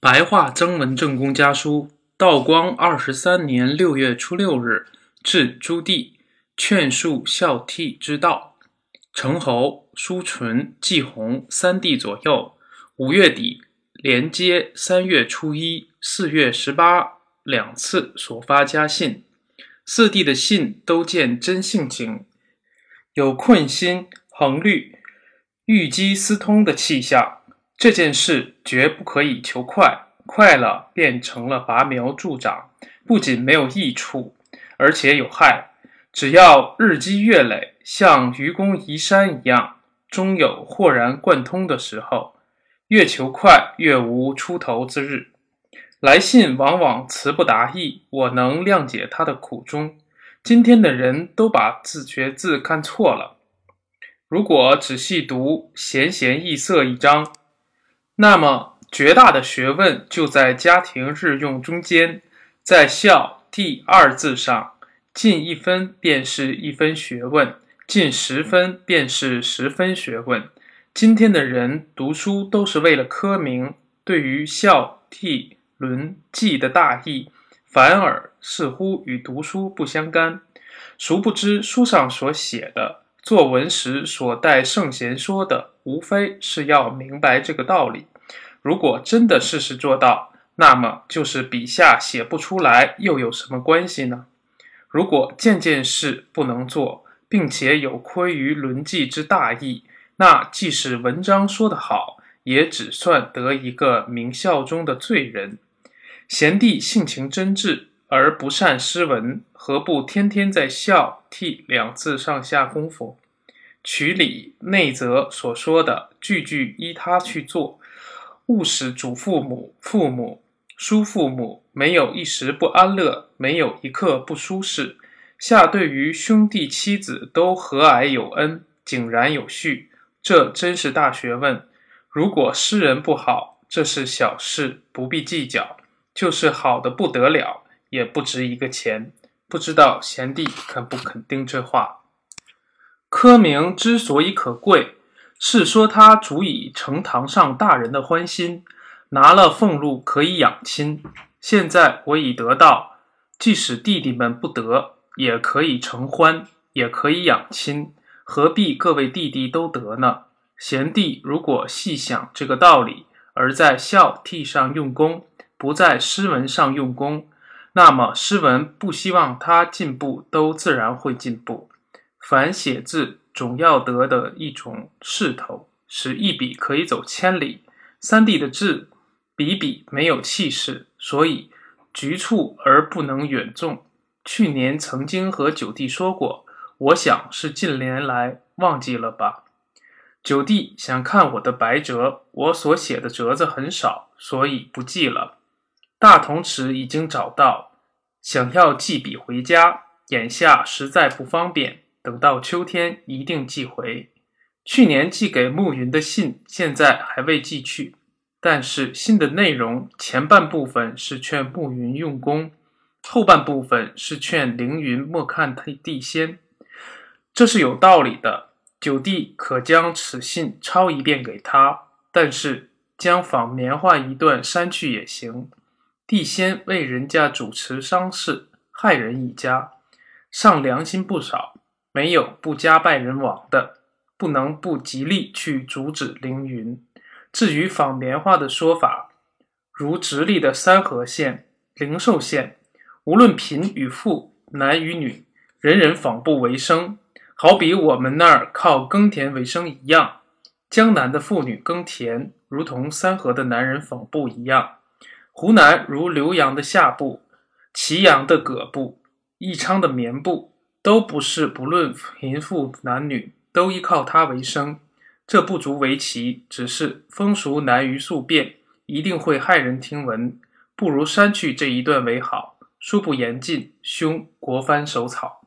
白话曾文正公家书，道光二十三年六月初六日，至朱棣，劝述孝悌之道。成侯、叔纯、季弘三弟左右，五月底连接三月初一、四月十八两次所发家信。四弟的信都见真性情，有困心、恒虑、欲机私通的气象。这件事绝不可以求快，快了变成了拔苗助长，不仅没有益处，而且有害。只要日积月累，像愚公移山一样，终有豁然贯通的时候。越求快，越无出头之日。来信往往词不达意，我能谅解他的苦衷。今天的人都把字学字看错了。如果仔细读“闲闲易色”一章，那么绝大的学问就在家庭日用中间，在孝悌二字上。进一分便是一分学问，进十分便是十分学问。今天的人读书都是为了科名，对于孝悌伦纪的大义，反而似乎与读书不相干。殊不知书上所写的，作文时所带圣贤说的，无非是要明白这个道理。如果真的事事做到，那么就是笔下写不出来，又有什么关系呢？如果件件事不能做，并且有亏于伦纪之大义，那即使文章说得好，也只算得一个名校中的罪人。贤弟性情真挚而不善诗文，何不天天在孝悌两字上下功夫？曲里内则所说的，句句依他去做，勿使祖父母、父母。叔父母没有一时不安乐，没有一刻不舒适。下对于兄弟妻子都和蔼有恩，井然有序，这真是大学问。如果诗人不好，这是小事，不必计较；就是好的不得了，也不值一个钱。不知道贤弟肯不肯定这话？科名之所以可贵，是说它足以承堂上大人的欢心。拿了俸禄可以养亲，现在我已得到，即使弟弟们不得，也可以承欢，也可以养亲，何必各位弟弟都得呢？贤弟如果细想这个道理，而在孝悌上用功，不在诗文上用功，那么诗文不希望他进步，都自然会进步。凡写字总要得的一种势头，使一笔可以走千里。三弟的字。笔笔没有气势，所以局促而不能远纵。去年曾经和九弟说过，我想是近年来忘记了吧。九弟想看我的白折，我所写的折子很少，所以不寄了。大同尺已经找到，想要寄笔回家，眼下实在不方便，等到秋天一定寄回。去年寄给暮云的信，现在还未寄去。但是信的内容前半部分是劝暮云用功，后半部分是劝凌云莫看他地仙，这是有道理的。九弟可将此信抄一遍给他，但是将仿棉花一段删去也行。地仙为人家主持丧事，害人一家，上良心不少，没有不家败人亡的，不能不极力去阻止凌云。至于仿棉花的说法，如直隶的三河县、灵寿县，无论贫与富、男与女，人人纺布为生，好比我们那儿靠耕田为生一样。江南的妇女耕田，如同三河的男人纺布一样。湖南如浏阳的夏布、祁阳的葛布、宜昌的棉布，都不是不论贫富男女，都依靠它为生。这不足为奇，只是风俗难于速变，一定会骇人听闻。不如删去这一段为好。书不言尽，兄国藩守草。